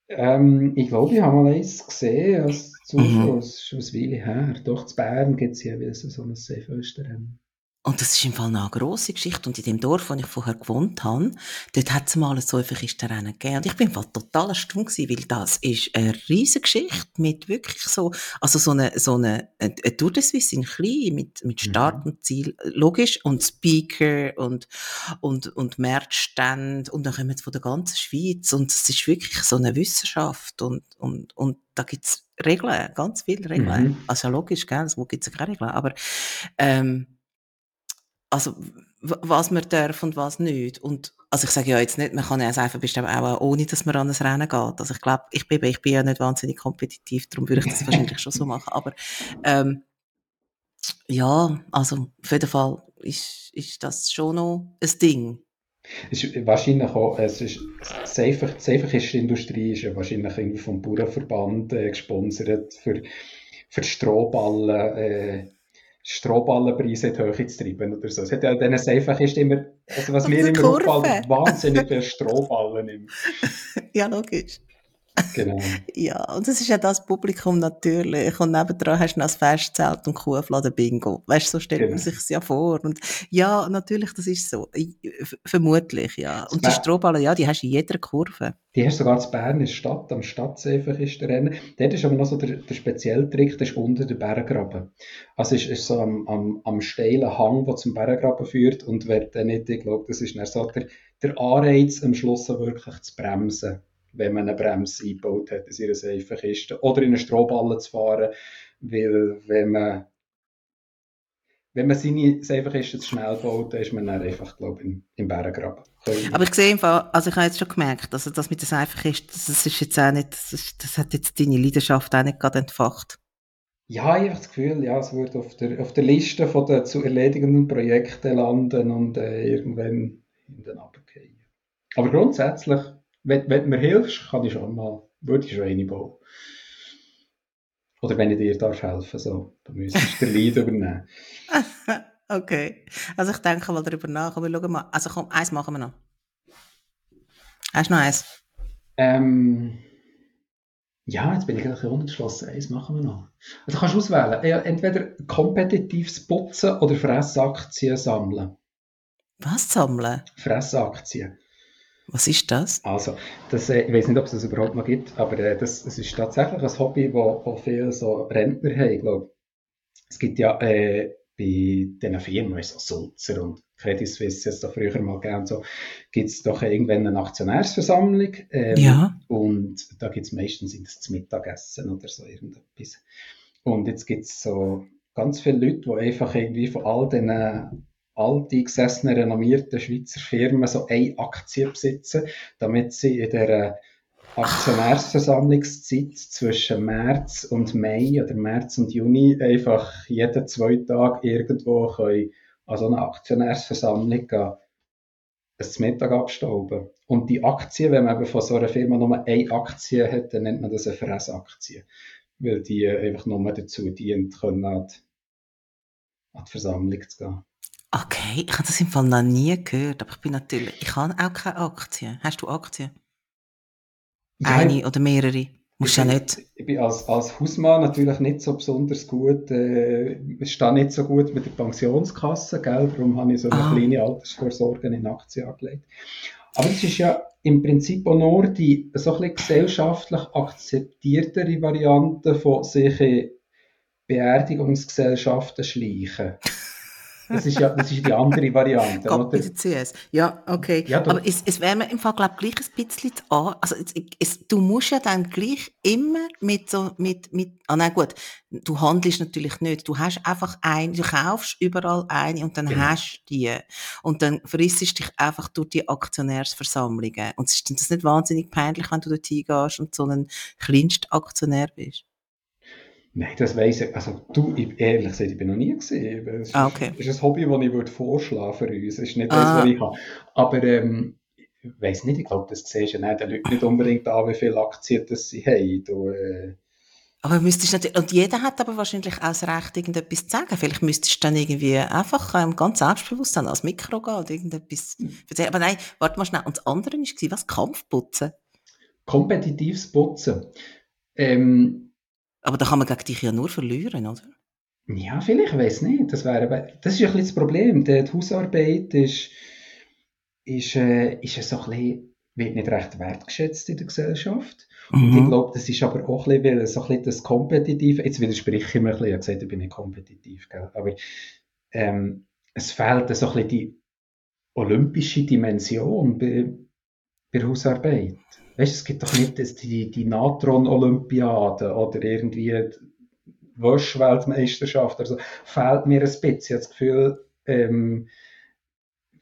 Ähm, ich glaube, ich habe mal eins gesehen, als Zuschauer, mhm. das ist schon ein Weile her. Doch, in Bern gibt es ja so ein Seefösterrennen. Und das ist im Fall eine grosse Geschichte. Und in dem Dorf, wo ich vorher gewohnt habe, dort hat es mal ein Säuferkistenrennen gegeben. Und ich bin im total erstaunt gewesen, weil das ist eine riesige Geschichte mit wirklich so, also so eine, so eine, eine Tour de Suisse in klein, mit, mit mhm. Start und Ziel, logisch, und Speaker und, und, und Märzstände und dann kommen sie von der ganzen Schweiz. Und es ist wirklich so eine Wissenschaft und, und, und da gibt's Regeln, ganz viele Regeln. Mhm. Also logisch, gell, wo gibt's ja keine Regeln, aber, ähm, also was man darf und was nicht. Und also ich sage ja jetzt nicht, man kann ja einfach bestimmt auch ohne, dass man an ein Rennen geht. Also ich glaube, ich bin, ich bin ja nicht wahnsinnig kompetitiv, darum würde ich das wahrscheinlich schon so machen. Aber ähm, ja, also auf jeden Fall ist, ist das schon noch ein Ding. Es ist wahrscheinlich auch, es ist, die Industrie ist ja wahrscheinlich irgendwie vom Bauernverband äh, gesponsert für, für Strohballen, äh, Strohballenpreise in die Höhe zu treiben oder so. Es hat ja dann einfach ist immer, also was mir immer auffällt, wahnsinnig viele Strohballen im. ja, logisch. Genau. ja, und das ist ja das Publikum natürlich. Und nebendran hast du noch das Festzelt und Kuhfladen Bingo. Weißt du, so stellt genau. man sich ja vor. Und ja, natürlich, das ist so. Vermutlich, ja. Und die Strohballen, ja, die hast du in jeder Kurve. Die hast du sogar in Bern in der Stadt, am Stadtseefach ist der Rennen. Dort ist aber noch so der, der spezielle Trick, das ist unter der Berggraben. Also es ist, ist so am, am, am steilen Hang, der zum Berggraben führt und wer dann nicht, ich glaube, das ist dann so der, der Anreiz, am Schluss wirklich zu bremsen wenn man eine Bremse eingebaut hat in seiner Seifenkiste. Oder in eine Strohballe zu fahren, weil wenn man, wenn man seine Seifenkiste zu schnell baut, dann ist man dann einfach, glaube ich, im, im Berggraben. Aber ich sehe also ich habe jetzt schon gemerkt, also das mit der Seifenkiste, das ist jetzt auch nicht, das, ist, das hat jetzt deine Leidenschaft auch nicht gerade entfacht. Ja, ich habe das Gefühl, ja, es wird auf der, auf der Liste von den zu erledigenden Projekten landen und äh, irgendwann in den Abgehen. Aber grundsätzlich wenn, wenn du mir hilfst, kann ich schon mal, würde ich schon eine bauen. Oder wenn ich dir darf helfen, so, dann müsstest du den Leid übernehmen. okay. Also ich denke mal darüber nach, aber schauen mal. Also komm, eins machen wir noch. Hast du noch eins? Ähm, ja, jetzt bin ich bisschen unentschlossen. Eins machen wir noch. Also kannst du auswählen. Entweder kompetitives Putzen oder Fressaktien sammeln. Was sammeln? Fressaktien. Was ist das? Also, das, äh, ich weiß nicht, ob es das überhaupt noch gibt, aber äh, das, das ist tatsächlich ein Hobby, wo, wo viele so Rentner haben, glaube. Es gibt ja äh, bei diesen Firmen, so Sulzer und Credit Suisse, jetzt da früher mal gegeben, so, gibt es doch irgendwann eine Aktionärsversammlung. Ähm, Ja. Und da gibt es meistens in das Mittagessen oder so irgendetwas. Und jetzt gibt es so ganz viele Leute, die einfach irgendwie von all diesen alteingesessenen, renommierten Schweizer Firmen so eine Aktie besitzen, damit sie in der Aktionärsversammlungszeit zwischen März und Mai oder März und Juni einfach jeden zwei Tage irgendwo können an so einer Aktionärsversammlung gehen, ein Mittag abstauben. Und die Aktie, wenn man eben von so einer Firma nur eine Aktie hat, dann nennt man das eine Fressaktie. Weil die äh, einfach nur dazu dient, können an die Versammlung zu gehen. Okay, ich habe das im Fall noch nie gehört, aber ich bin natürlich, ich habe auch keine Aktien. Hast du Aktien? Ja, Eine oder mehrere? Musst ich ja bin, nicht. ich bin als, als Hausmann natürlich nicht so besonders gut, äh, ich stehe nicht so gut mit der Pensionskasse, gell? darum habe ich so eine Ah. kleine Altersvorsorge in Aktien angelegt. Aber es ist ja im Prinzip auch nur die so ein bisschen gesellschaftlich akzeptiertere Variante von sich in Beerdigungsgesellschaften schleichen. Das ist ja das ist die andere Variante. Gott oder? CS. Ja, okay. Ja, aber es, es wäre mir im Fall, glaube ich, gleich ein bisschen zu an. Also, es, es, du musst ja dann gleich immer mit so, mit, mit, ah, nein, gut. Du handelst natürlich nicht. Du hast einfach ein, du kaufst überall eine und dann Genau. hast du die. Und dann frissest dich einfach durch die Aktionärsversammlungen. Und ist das nicht wahnsinnig peinlich, wenn du dort hingehst und so ein kleinster Aktionär bist? Nein, das weiss ich. Also, du, ich, ehrlich gesagt, ich bin noch nie gesehen. Es ist, Ah, okay. ist ein Hobby, das ich würde vorschlagen für uns. Es ist nicht Ah. das, was ich habe. Aber, ähm, ich weiss nicht, ich glaube, das siehst du ja nicht den Leuten nicht unbedingt an, wie viele Aktien das sie haben. Du, äh, Aber müsstest natürlich, und jeder hat aber wahrscheinlich auch das Recht, irgendetwas zu sagen. Vielleicht müsstest du dann irgendwie einfach ähm, ganz selbstbewusst dann ans Mikro gehen und irgendetwas erzählen. Aber nein, warte mal schnell. Und das andere war, was? Kampfputzen? kompetitives Putzen. Ähm, Aber da kann man gegen dich ja nur verlieren, oder? Ja, vielleicht, ich weiß nicht. Das, wäre, das ist ja ein bisschen das Problem. Die Hausarbeit ist, ist, äh, ist so ein bisschen, wird nicht recht wertgeschätzt in der Gesellschaft. Und ich Mhm. glaube, das ist aber auch ein bisschen, so ein bisschen das Kompetitive, jetzt widerspreche ich mir ein bisschen, ich habe gesagt, ich bin nicht kompetitiv, gell? aber ähm, es fehlt so ein bisschen die olympische Dimension bei, bei Hausarbeit. Weißt du, es gibt doch nicht das- die, die Natron-Olympiade oder irgendwie die Waschweltmeisterschaft. Also fehlt mir ein bisschen. Ich habe das Gefühl, ähm,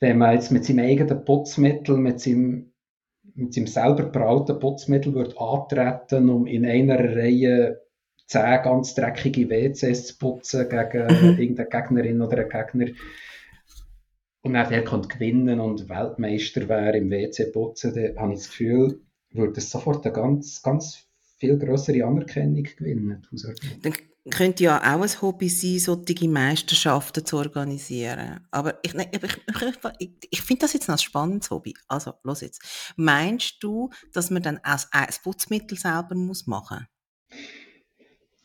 wenn man jetzt mit seinem eigenen Putzmittel, mit seinem, mit seinem selber brauten Putzmittel würde antreten, um in einer Reihe zehn ganz dreckige WCs zu putzen gegen Mhm. irgendeine Gegnerin oder einen Gegner. Und dann der kann gewinnen und Weltmeister wäre im WC putzen, dann habe ich das Gefühl, würde es sofort eine ganz, ganz viel größere Anerkennung gewinnen. Dann könnte ja auch ein Hobby sein, solche Meisterschaften zu organisieren. Aber ich, ich, ich, ich, finde das jetzt noch ein spannendes Hobby. Also, los jetzt. Meinst du, dass man dann auch das Putzmittel selber muss machen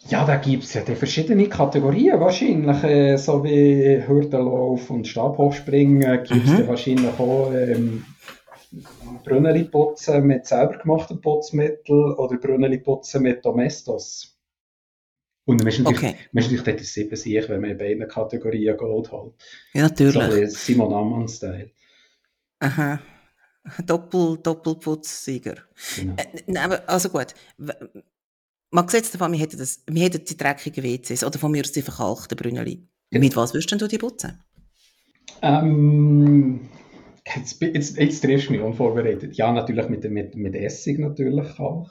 Ja, da gibt es ja die verschiedene Kategorien wahrscheinlich, äh, so wie Hürdenlauf und Stabhochspringen gibt es Mhm. wahrscheinlich auch ähm, Brünneli putzen mit selber gemachten Putzmitteln oder Brünneli putzen mit Domestos. Und man ist natürlich, Okay. man ist natürlich dort sieben sich, wenn man in beiden Kategorien Gold holt. Ja, So natürlich. wie Simon Ammann-Style. Aha. Doppel, Doppelputzsieger. Genau. Äh, also gut. Mal gesetzt davon, wir hätten, das, wir hätten die dreckigen WCs oder von mir aus die verkalkten Brünneli. Ja. Mit was würdest du die putzen? Ähm, jetzt, jetzt, jetzt triffst du mich unvorbereitet. Ja, natürlich mit, mit, mit Essig natürlich auch.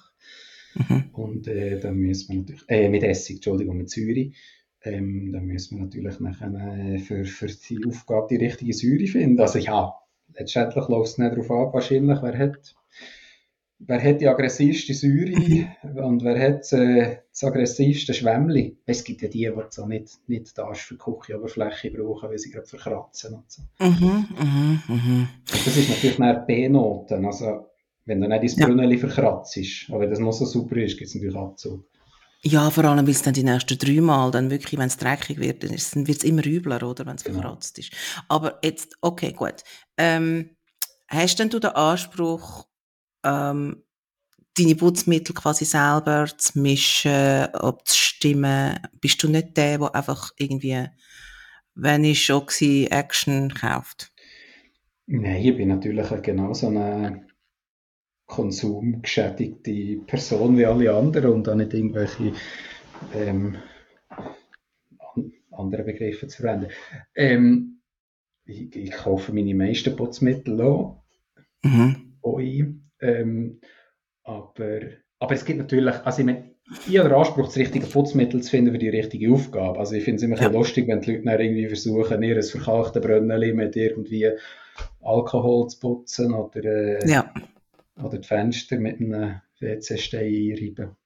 Mhm. Und äh, dann müssen wir natürlich, äh, mit Essig, Entschuldigung, mit Säure. Ähm, dann müssen wir natürlich nachher äh, für, für die Aufgabe die richtige Säure finden. Also ja, letztendlich läuft es nicht darauf ab, wahrscheinlich, wer hat, wer hat die aggressivste Säure und wer hat äh, das aggressivste Schwämmli. Es gibt ja die, die so nicht, nicht das für die Kücheoberfläche brauchen, weil sie gerade verkratzen und so. Mhm, mhm, mhm. Das ist natürlich nach B-Noten. Also, wenn du nicht ins Ja. Brünneli verkratzt, aber wenn das noch so super ist, gibt es natürlich Abzug. Ja, vor allem, weil es dann die nächsten drei Mal dann wirklich, wenn es dreckig wird, dann wird es immer übler, oder, wenn es Genau. verkratzt ist. Aber jetzt, okay, gut. Ähm, hast denn du den Anspruch, ähm, deine Putzmittel quasi selber zu mischen, abzustimmen? Bist du nicht der, der einfach irgendwie, wenn ich schon war, Action kauft? Nein, ich bin natürlich genauso eine konsumgeschädigte Person wie alle anderen und auch nicht irgendwelche ähm, andere Begriffe zu verwenden. Ähm, ich, ich, kaufe meine meisten Putzmittel auch, mhm. Ähm, aber, aber es gibt natürlich, also ich meine, ich habe den Anspruch, das richtige Putzmittel zu finden für die richtige Aufgabe. Also ich finde es immer ja. lustig, wenn die Leute dann irgendwie versuchen, ihr verkalktes Brönnchen mit irgendwie Alkohol zu putzen oder, äh, ja. oder die Fenster mit einem WC-Stein einreiben.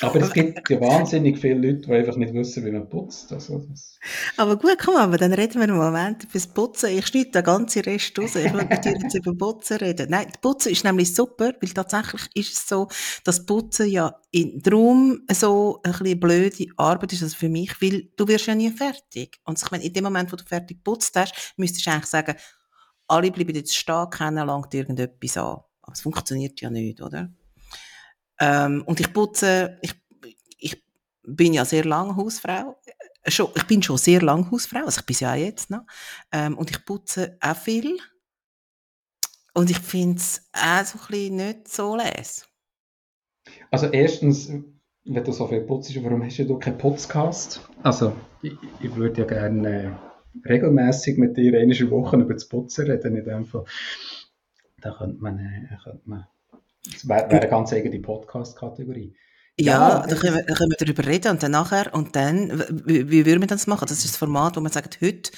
Aber es gibt ja wahnsinnig viele Leute, die einfach nicht wissen, wie man putzt. Also das... Aber gut, komm, aber dann reden wir einen Moment über das Putzen. Ich schneide den ganzen Rest raus. Ich will mit dir jetzt über Putzen reden. Nein, Putzen ist nämlich super, weil tatsächlich ist es so, dass Putzen ja in darum so ein bisschen blöde Arbeit ist, also für mich, weil du wirst ja nie fertig. Und ich meine, in dem Moment, wo du fertig putzt hast, müsstest du eigentlich sagen, alle bleiben jetzt stehen, keiner langt irgendetwas an. Aber es funktioniert ja nicht, oder? Ähm, und ich putze, ich, ich bin ja sehr lange Hausfrau. Äh, schon, ich bin schon sehr lange Hausfrau, also ich bin ja auch jetzt noch. Ähm, und ich putze auch viel. Und ich finde es auch so ein bisschen nicht so les. Also erstens, wenn du so viel putzt, warum hast du keinen Podcast? Also, ich, ich würde ja gerne äh, regelmäßig mit dir eine Woche über das Putzen reden. In dem Fall. Da könnte man, äh, könnte man das wäre wär eine ganz eigene Podcast-Kategorie. Ja, ja da, können wir, da können wir darüber reden und dann nachher, und dann, wie, wie würden wir das machen? Das ist das Format, wo man sagt, heute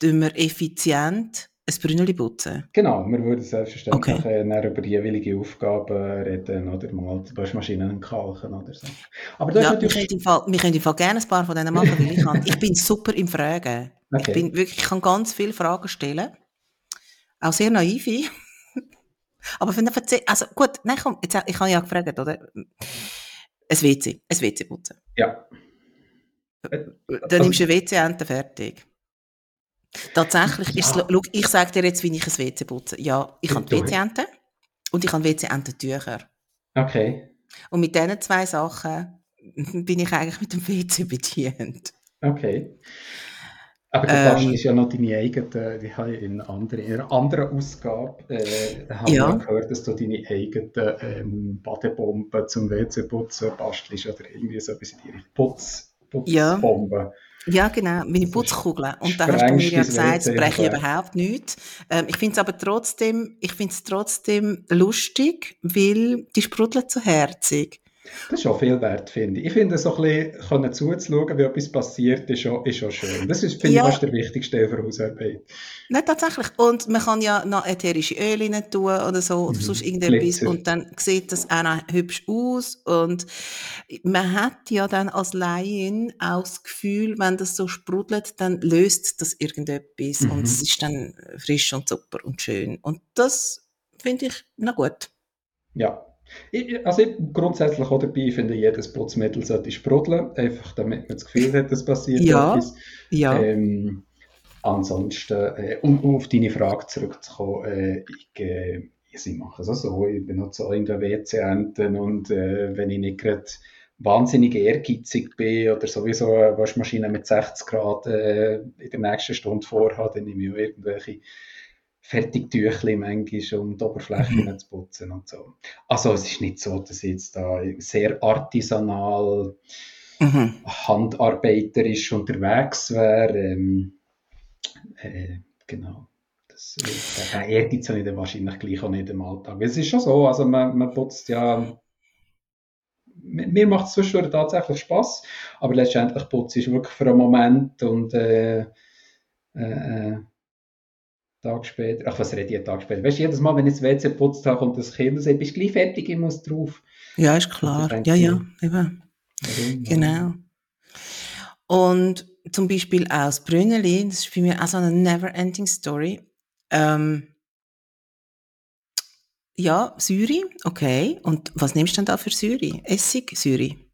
tun wir effizient ein Brünneli putzen. Genau, wir würden selbstverständlich okay. äh, über die jeweilige Aufgabe reden oder mal die Waschmaschinen kalken oder so. Aber ja, natürlich... wir, können Fall, wir können im Fall gerne ein paar von denen machen, weil ich, kann, ich bin super im Fragen. Okay. Ich, bin wirklich, ich kann ganz viele Fragen stellen. Auch sehr naive. Aber wenn erzählt, also gut, nein, komm, jetzt, ich habe ja gefragt, oder? Ein WC, ein WC putzen. Ja. Dann also, nimmst du eine WC-Ente fertig. Tatsächlich ist es, schau, ich sage dir jetzt, wie ich ein WC putze. Ja, ich habe WC-Ente und ich habe WC-Ententücher. Okay. Und mit diesen zwei Sachen bin ich eigentlich mit dem WC bedient. Okay. Aber der ähm, ist ja noch deine eigene, die habe ich in, andere, in einer anderen Ausgabe äh, ja. gehört, dass du deine eigene ähm, Badebombe zum WC-Putzen bastelst oder irgendwie so etwas in die Putz, Putzbombe. Ja. Ja, genau, meine Putzkugeln. Und da hast du mir ja gesagt, es breche ich überhaupt nichts. Ähm, ich finde es aber trotzdem, ich finde es trotzdem lustig, weil die sprudeln so herzig. Das ist schon viel wert, finde ich. Ich finde, so ein bisschen zuzuschauen, wie etwas passiert, ist schon, ist schon schön. Das ist, finde ja. ich, fast der wichtigste für Hausarbeit. Nein, tatsächlich. Und man kann ja noch ätherische Öle rein tun oder so, oder mhm. sonst irgendetwas. Und dann sieht das auch noch hübsch aus. Und man hat ja dann als Laien auch das Gefühl, wenn das so sprudelt, dann löst das irgendetwas. Mhm. Und es ist dann frisch und super und schön. Und das finde ich noch gut. Ja, ich, also ich grundsätzlich auch dabei finde, jedes Putzmittel sollte sprudeln, einfach damit man das Gefühl hat, es passiert ja, etwas. Ja. Ähm, ansonsten, äh, um, um, auf deine Frage zurückzukommen, äh, ich, äh, ich mache es auch so, ich benutze auch in der WC-Enten und äh, wenn ich nicht gerade wahnsinnig ehrgeizig bin oder sowieso eine Waschmaschine mit 60 Grad äh, in der nächsten Stunde vorhabe, dann nehme ich auch irgendwelche Fertigtüchli manchmal, um die Oberfläche mhm. zu putzen und so. Also es ist nicht so, dass ich jetzt da sehr artisanal, mhm. handarbeiterisch unterwegs wäre. Ähm, äh, genau. Das, äh, Ehrgeiz habe ich dann wahrscheinlich gleich auch nicht im Alltag. Es ist schon so, also man, man putzt ja mir macht es zwischendurch tatsächlich Spaß, aber letztendlich putze ich wirklich für einen Moment und äh, äh, äh Tag später, ach was rede ich einen Tag später, weißt du, jedes Mal, wenn ich das WC putzt habe, kommt das Kind und sagt, bist du gleich fertig, ich muss drauf. Ja, ist klar, ja, ja, eben. Warum? Genau. Und zum Beispiel aus Brünneli, das ist für mich auch so eine never-ending Story. Ähm, ja, Syri, okay. Und was nimmst du denn da für Syri? Essig, Syri?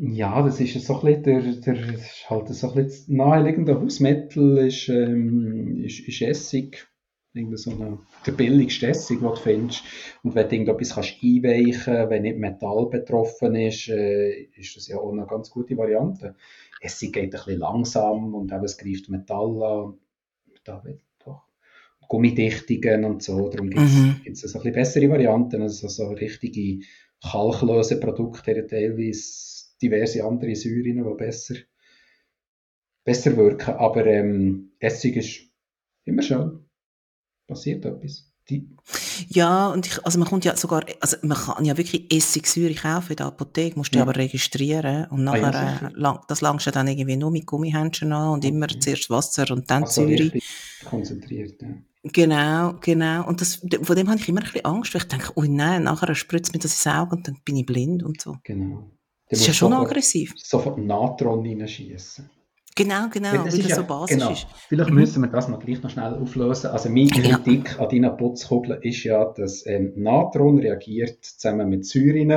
Ja, das ist so ein bisschen der, der halt so ein bisschen naheliegende Hausmittel ist, ähm, ist, ist Essig. Irgend so eine, der billigste Essig, den du findest. Und wenn du irgendetwas kannst einweichen wenn nicht Metall betroffen ist, äh, ist das ja auch eine ganz gute Variante. Essig geht ein bisschen langsam und eben, es greift Metall an. Wird doch Gummidichtungen und so. Darum gibt es Mhm. ein bisschen bessere Varianten. Also so richtige haben teilweise diverse andere Säuren, die besser, besser wirken. Aber ähm, Essig ist immer schön. Passiert etwas. Die, Ja, und ich, also man kommt ja sogar, also man kann ja wirklich Essigsäure kaufen in der Apotheke, musst du Ja. aber registrieren und Ah ja, nachher, äh, lang, das langst du dann irgendwie nur mit Gummihändchen an und immer Okay. zuerst Wasser und dann also Säure. konzentriert. Ja. Genau, genau. Und das, von dem habe ich immer ein bisschen Angst, weil ich denke, oh nein, nachher spritzt mir das ins Auge und dann bin ich blind und so. Genau. Das ist ja schon sofort, aggressiv. sofort Natron reinschießen. Genau, genau, Weil das weil ist das ja- so basisch genau. ist. Vielleicht Mhm. müssen wir das noch gleich noch schnell auflösen. Also meine Ja. Kritik an deinen Putzkugeln ist ja, dass ähm, Natron reagiert zusammen mit Säuren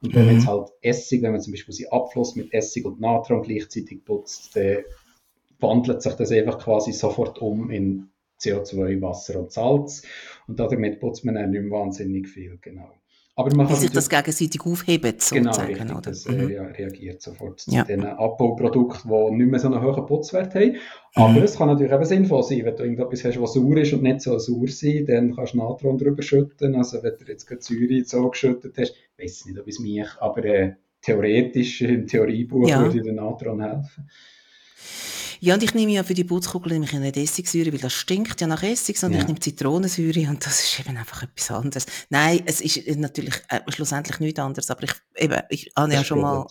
und wenn man Mhm. jetzt halt Essig, wenn man zum Beispiel seinen Abfluss mit Essig und Natron gleichzeitig putzt, dann wandelt sich das einfach quasi sofort um in CO2, Wasser und Salz und damit putzt man dann nicht mehr wahnsinnig viel, genau. Aber man kann sich das gegenseitig aufhebt, Genau, sozusagen. richtig. oder? Das Mhm. rea- reagiert sofort Ja. zu den Abbauprodukten, die nicht mehr so einen hohen Putzwert haben. Aber Mhm. es kann natürlich eben sinnvoll sein, wenn du irgendetwas hast, was sauer ist und nicht so sauer sein, dann kannst du Natron drüber schütten. Also wenn du jetzt gerade Säure so geschüttet hast, ich weiß nicht, ob es mich, aber äh, theoretisch im Theoriebuch Ja. würde der Natron helfen. Ja, und ich nehme ja für die Putzkugel nämlich nicht Essigsäure, weil das stinkt ja nach Essig, sondern Ja. ich nehme Zitronensäure und das ist eben einfach etwas anderes. Nein, es ist natürlich äh, schlussendlich nichts anderes, aber ich, eben, ich habe ja schon mal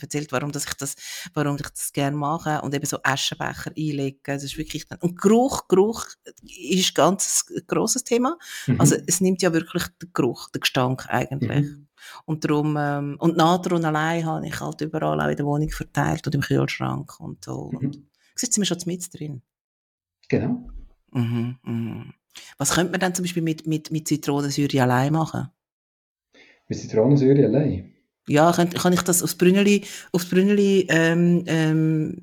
erzählt, warum dass ich das, warum ich das gerne mache und eben so Aschenbecher einlegen, das ist wirklich, und Geruch, Geruch ist ganz ein grosses Thema. Mhm. Also es nimmt ja wirklich den Geruch, den Gestank eigentlich. Mhm. Und darum, ähm, und Natron allein habe ich halt überall auch in der Wohnung verteilt und im Kühlschrank und so. Mhm. Sind wir schon mit drin. Genau. Mhm, mhm. Was könnte man dann zum Beispiel mit, mit, mit Zitronensäure allein machen? Mit Zitronensäure allein. Ja, kann, kann ich das aufs Brünneli, aufs Brünneli ähm, ähm,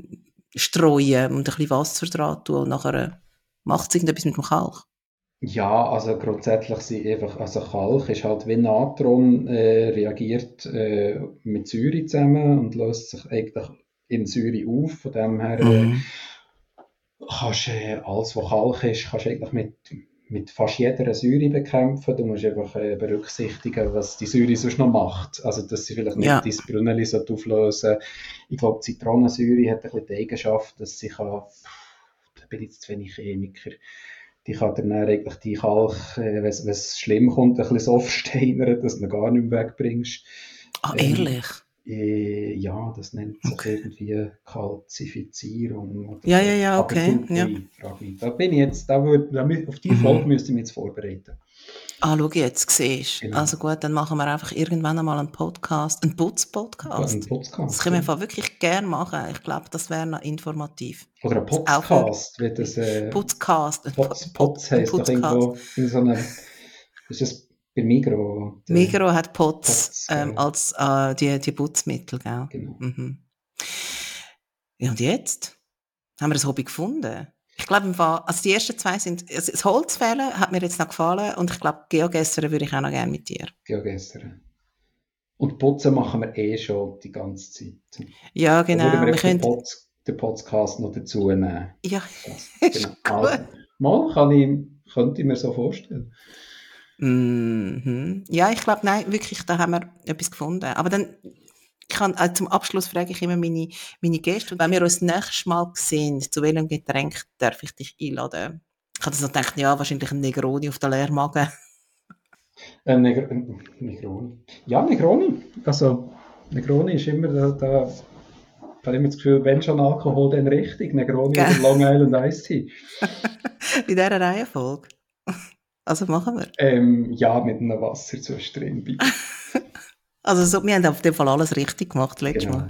streuen und ein bisschen Wasser dran tun und nachher macht es irgendetwas mit dem Kalk? Ja, also grundsätzlich sind einfach, also Kalk ist halt wie Natron, äh, reagiert äh, mit Säure zusammen und löst sich eigentlich in Säure auf. Von dem her äh, Mhm. kannst äh, alles, was Kalk ist, kannst du eigentlich mit, mit fast jeder Säure bekämpfen. Du musst einfach äh, berücksichtigen, was die Säure sonst noch macht. Also, dass sie vielleicht nicht Ja. dein Brünneli sollte auflösen Ich glaube, Zitronensäure hat ein bisschen die Eigenschaft, dass sie kann, da bin ich jetzt zu wenig Chemiker, die kann dann eigentlich die Kalk, äh, wenn es schlimm kommt, ein bisschen so versteinern, dass du ihn gar nicht mehr wegbringst. Ah, Ähm, ehrlich? Äh, ja, das nennt sich Okay. irgendwie Kalzifizierung. Oder Ja, ja, ja, okay, ja. Da bin ich jetzt, da würd, auf die Mhm. Folge müsste ich mich jetzt vorbereiten. Ah, schau jetzt, siehst Genau. Also gut, dann machen wir einfach irgendwann einmal einen Podcast, einen Putz-Podcast. Ein Podcast. Das können wir einfach wirklich gerne machen. Ich glaube, das wäre noch informativ. Oder ein Podcast, wie das äh, Putzcast. ein Potz, Put- Potz ein heisst doch Putzcast. irgendwo in so einem, ist das bei Migro? Der- Migro hat Potz Potz, ähm, gell. als äh, die, die Putzmittel, gell? Genau. Mhm. Ja, und jetzt? Haben wir das Hobby gefunden? Ich glaube, im Fall, also die ersten zwei sind, also das Holzfällen hat mir jetzt noch gefallen und ich glaube, Geogessern würde ich auch noch gerne mit dir. Geogestern. Und Putzen machen wir eh schon die ganze Zeit. Ja, genau. wir Wir können, den Podcast noch dazu nehmen. ja, Das, ist genau. gut. Also, mal kann ich, könnte ich mir so vorstellen. Mhm. Ja, ich glaube, nein, wirklich, da haben wir etwas gefunden. Aber dann, ich kann, äh, zum Abschluss frage ich immer meine, meine Gäste, wenn wir uns nächstes Mal sehen, zu welchem Getränk darf ich dich einladen? Ich habe das noch gedacht, ja, wahrscheinlich ein Negroni auf der Leermagen. Äh, Negr äh, Negroni. Ja, Negroni. Also, Negroni ist immer da, da ich habe immer das Gefühl, wenn schon Alkohol, dann richtig. Negroni oder Long Island Iced Tea. In dieser Reihenfolge. Also machen wir. Ähm, ja, mit einem Wasser zwischendrin. bitte. Also so, wir haben auf jeden Fall alles richtig gemacht letztes Genau. Mal.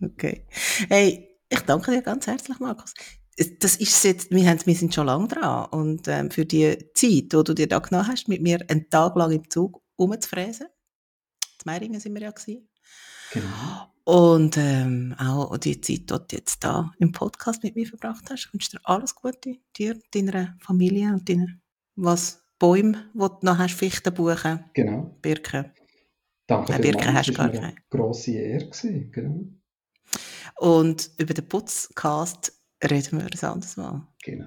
hä? Okay. Hey, ich danke dir ganz herzlich, Markus. Das ist jetzt, wir, haben, wir sind schon lange dran und ähm, für die Zeit, die du dir da genommen hast, mit mir einen Tag lang im Zug rumzufräsen. In Meiringen sind wir ja gewesen. Genau. Und ähm, auch die Zeit, die du jetzt da im Podcast mit mir verbracht hast. Ich wünsche dir alles Gute, dir, deiner Familie und deinen Was? Bäume, wo du noch hast, Fichten, Buchen, Genau. Birken. Danke Nein, vielmals. Birken hast du gar eine grosse Ehre. Gewesen. Genau. Und über den Putzcast reden wir ein anderes Mal. genau.